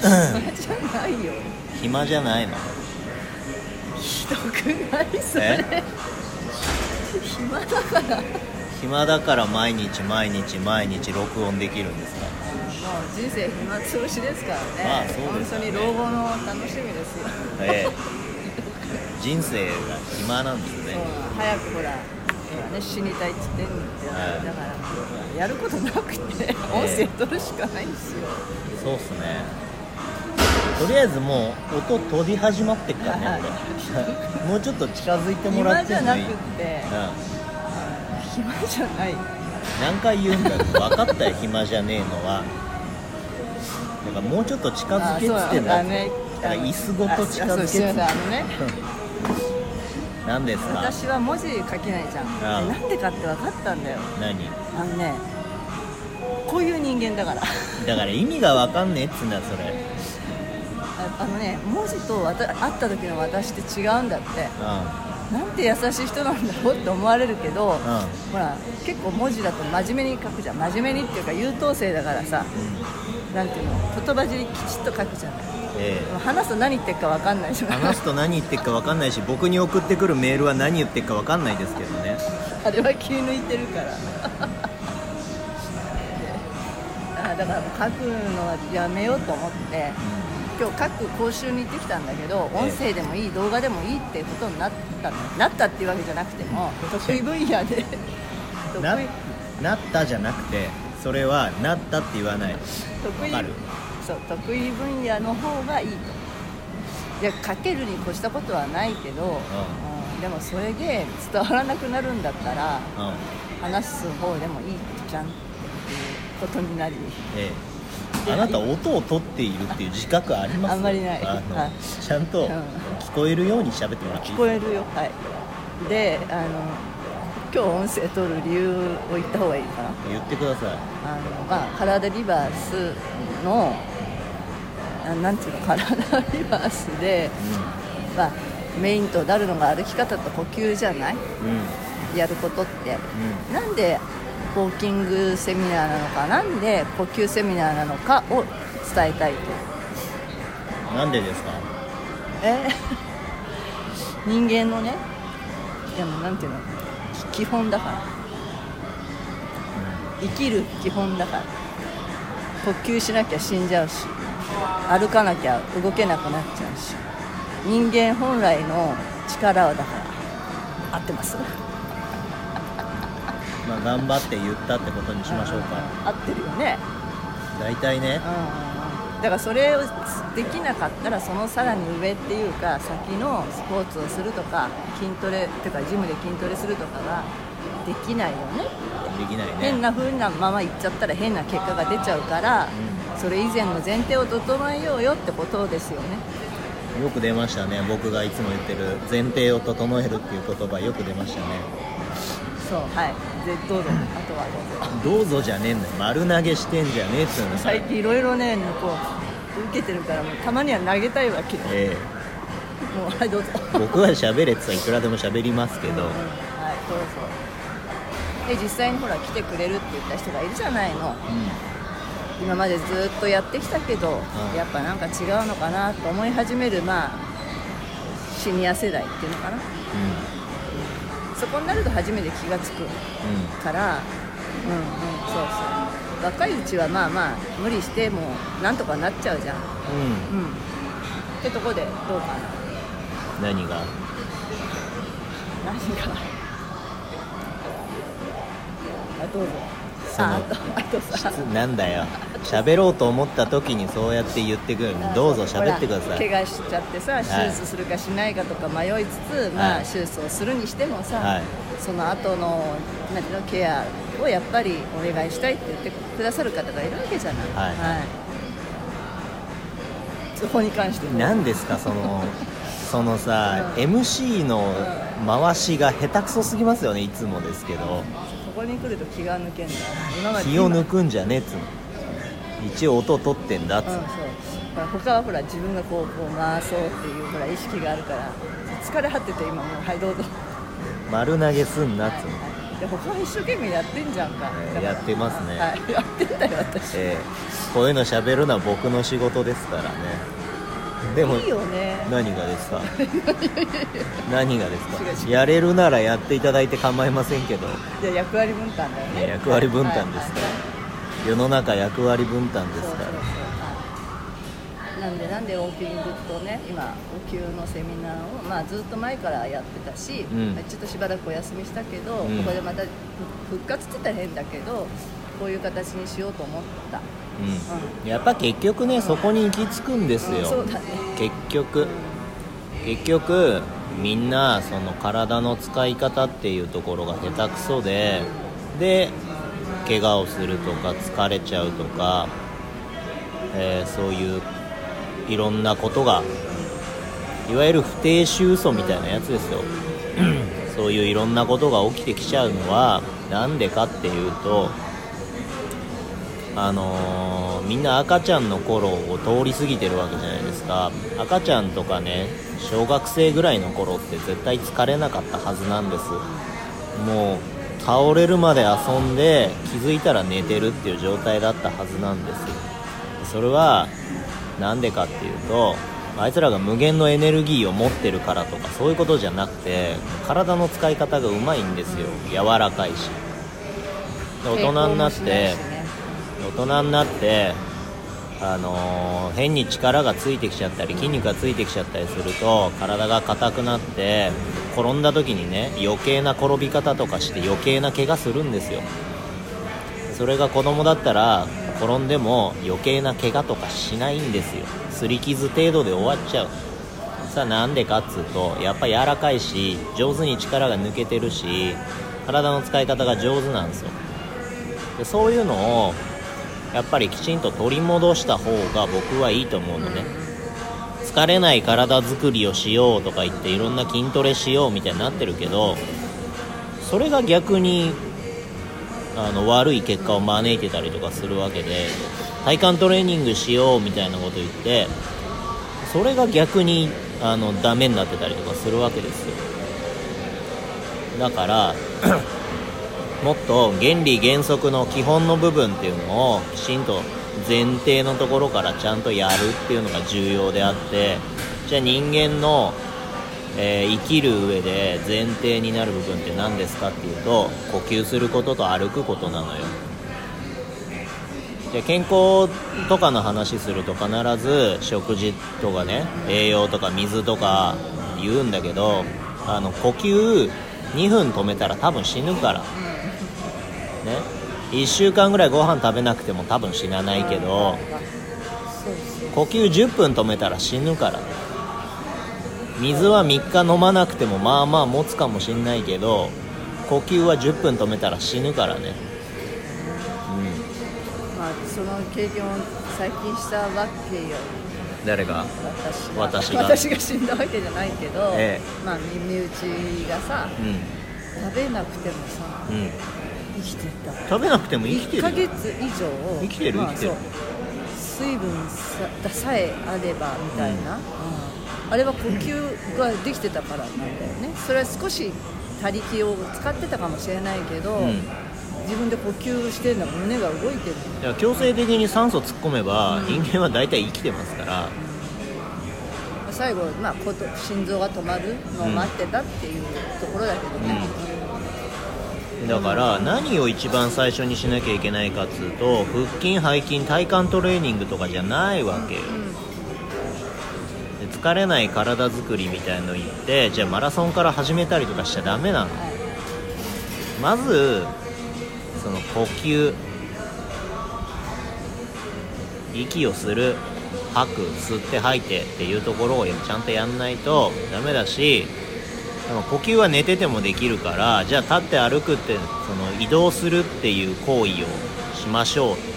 じゃないよ暇じゃないの？ひどくない？それ。え？暇だから。もう暇だから毎日毎日毎日録音できるんですか？人生暇つぶしですからね。まあそうですよね。本当に老後の楽しみですよ。ええ。人生が暇なんですね。早くほら今ね死にたいっつってんのって、はいだからやることなくて音声取るしかないんですよ、そうっすねとりあえずもう音取り始まってっからね俺もうちょっと近づいてもら暇じゃない。くってもい。って暇じゃない。うん、何回言うんだよ分かったよ 暇じゃねえのは。だからもうちょっと近づけっつってんだねだから椅子ごと近づけっつってんあのね。何ですか？私は文字書けないじゃん。なんでかって分かったんだよ。何？あのねこういう人間だから。だから意味が分かんねえっつうんだよそれああのね文字とわた会った時の私って違うんだって。うなんて優しい人なんだろうって思われるけど、んうん。ほら結構文字だと真面目に書くじゃん。真面目にっていうか優等生だからさ。なんていうの言葉尻きちっと書くじゃん。えでも話すと何言ってるか分かんないじゃえん。話すと何言ってるか分かんないし僕に送ってくるメールは何言ってるか分かんないですけどね。あれは気抜いてるから。あだから書くのはやめようと思って今日書く講習に行ってきたんだけどええ。音声でもいい動画でもいいっていうことになったのなったっていうわけじゃなくても 得意分野で得な意。なったじゃなくてそれはなったって言わない。得意。わかる？そう得意分野の方がいいと。いや書けるに越したことはないけど、うん、でもそれで伝わらなくなるんだったらうん。話す方でもいいじゃんっていうことになり。ええあなた音を取っているっていう自覚あります？あんまりない。あのはい。ちゃんとうん。聞こえるように喋ってもらっていい？聞こえるよ。はい。であの今日音声取る理由を言った方がいいかな。言ってください。あの、まあ、カラーデリバースのあなんていうの？カラーデリバースで、まあ、メインとなるのが歩き方と呼吸じゃない？うん。うんやることって。なんでウォーキングセミナーなのかなんで呼吸セミナーなのかを伝えたいとうんなんでですか？え？人間のねでもなんていうの？き基本だから。生きる基本だから。呼吸しなきゃ死んじゃうし。歩かなきゃ動けなくなっちゃうし。人間本来の力はだから。合ってます？まあ頑張って言ったってことにしましょうか。合ってるよね。大体ね。うん。だからそれをできなかったらそのさらに上っていうか先のスポーツをするとか筋トレっていうかジムで筋トレするとかができないよね。できないね。変な風なままいっちゃったら変な結果が出ちゃうから、それ以前の前提を整えようよってことですよね。よく出ましたね。僕がいつも言ってる前提を整えるっていう言葉よく出ましたねそう。はい。でどうぞ。あとはどうぞ。どうぞじゃねえんだよ。丸投げしてんじゃねえっつうの最近いろいろねこう受けてるからもうたまには投げたいわけよ。えもうはいどうぞ。え僕は喋れって言ったらいくらでも喋りますけど、うんはいどうぞ。で実際にほら来てくれるって言った人がいるじゃないの。今までずっとやってきたけど、うんやっぱなんか違うのかなと思い始めるまあシニア世代っていうのかなそこになると初めて気が付くから。うん。うんそうそう。若いうちはまあまあ無理してもうなんとかなっちゃうじゃん。うん。うん、うんってとこでどうかな。何が？何が？あどうぞ。ああとあとさ。なんだよ喋ろうと思った時にそうやって言ってくる。どうぞ喋ってください。怪我しちゃってさ手術するかしないかとか迷いつつ、まあ、はい手術をするにしてもさ、はい。その後のなんていうのケアをやっぱりお願いしたいって言ってくださる方がいるわけじゃない、はい。そこに関しても何ですかその そのさ、うん MC の回しが下手くそすぎますよねいつもですけど。ここに来ると気が抜けんだ。今まで気を抜くんじゃねえっつうの一応音取ってんだっつうの、うん、そう。ほら他はほら自分がこうこう回そうっていうほら意識があるから。疲れ果てて今もうはいどうぞ。丸投げすんなっつうの。で他は一生懸命やってんじゃんか、えーやってますね。はい、やってんだよ私、えーこういうの喋るのは僕の仕事ですからね。でもいいよね。何がですか？何がですか？やれるならやっていただいて構いませんけど。じゃあ役割分担だよね。役割分担ですから。はい世の中役割分担ですから。なんでなんでウォーキングとね今お灸のセミナーを、まあ、ずっと前からやってたし、うん。まあちょっとしばらくお休みしたけど、うん。ここでまた復活って言ったら変だけどこういう形にしようと思った、うん。やっぱ結局ねそこに行き着くんですよ。うんそうだね。結局。結局みんなその体の使い方っていうところが下手くそでで怪我をするとか疲れちゃうとか、えーそういういろんなことがいわゆる不定収嘘みたいなやつですよ。そういういろんなことが起きてきちゃうのはなんでかっていうとあのーみんな赤ちゃんの頃を通り過ぎてるわけじゃないですか。赤ちゃんとかね小学生ぐらいの頃って絶対疲れなかったはずなんです。もう倒れるまで遊んで気づいたら寝てるっていう状態だったはずなんですそれはなんでかっていうとあいつらが無限のエネルギーを持ってるからとかそういうことじゃなくて体の使い方がうまいんですよ。柔らかいし。で大人になって大人になってあのー変に力がついてきちゃったり筋肉がついてきちゃったりすると体が硬くなって転んだ時にね余計な転び方とかして余計な怪我するんですよ。それが子供だったら転んでも余計な怪我とかしないんですよ。擦り傷程度で終わっちゃう。さあなんでかっつうとやっぱ柔らかいし上手に力が抜けてるし体の使い方が上手なんですよ。でそういうのをやっぱりきちんと取り戻した方が僕はいいと思うのね。疲れない体作りをしようとか言っていろんな筋トレしようみたいになってるけどそれが逆にあの悪い結果を招いてたりとかするわけで体幹トレーニングしようみたいなこと言ってそれが逆にあのダメになってたりとかするわけですよ。だからもっと原理原則の基本の部分っていうのをきちんと前提のところからちゃんとやるっていうのが重要であってじゃあ人間の、えー生きる上で前提になる部分って何ですかっていうと呼吸することと歩くことなのよ。じゃあ健康とかの話すると必ず食事とかね栄養とか水とか言うんだけどあの呼吸2分止めたら多分死ぬから。1週間ぐらいご飯食べなくても多分死なないけど呼吸10分止めたら死ぬから。水は3日飲まなくてもまあまあ持つかもしんないけど呼吸は10分止めたら死ぬからね。まあその経験を最近したわけよ。うん誰が。私が。私が死んだわけじゃないけど、えまあ身内がさう食べなくてもさんうん生きてた。食べなくても生きて1ヶ月以上。生きてる？まあ生きてる。そう。水分ささえあればみたいな、うん。あれは呼吸ができてたからなんだよね。それは少し他力を使ってたかもしれないけど、うん。自分で呼吸してるの胸が動いてる。だから強制的に酸素突っ込めば人間は大体生きてますから。最後、まあ、心臓が止まるのを待ってたっていうところだけどね、だから何を一番最初にしなきゃいけないかっつうと腹筋背筋体幹トレーニングとかじゃないわけよ。で疲れない体作りみたいの言ってじゃあマラソンから始めたりとかしちゃダメなの。はい。まずその呼吸。息をする。吐く。吸って吐いてっていうところをちゃんとやんないとダメだしでも呼吸は寝ててもできるからじゃあ立って歩くってその移動するっていう行為をしましょう